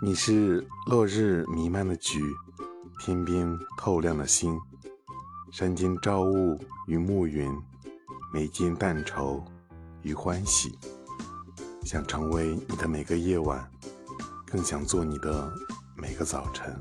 你是落日弥漫的菊，天边透亮的星，山间朝雾与暮云，眉间淡愁与欢喜。想成为你的每个夜晚，更想做你的每个早晨。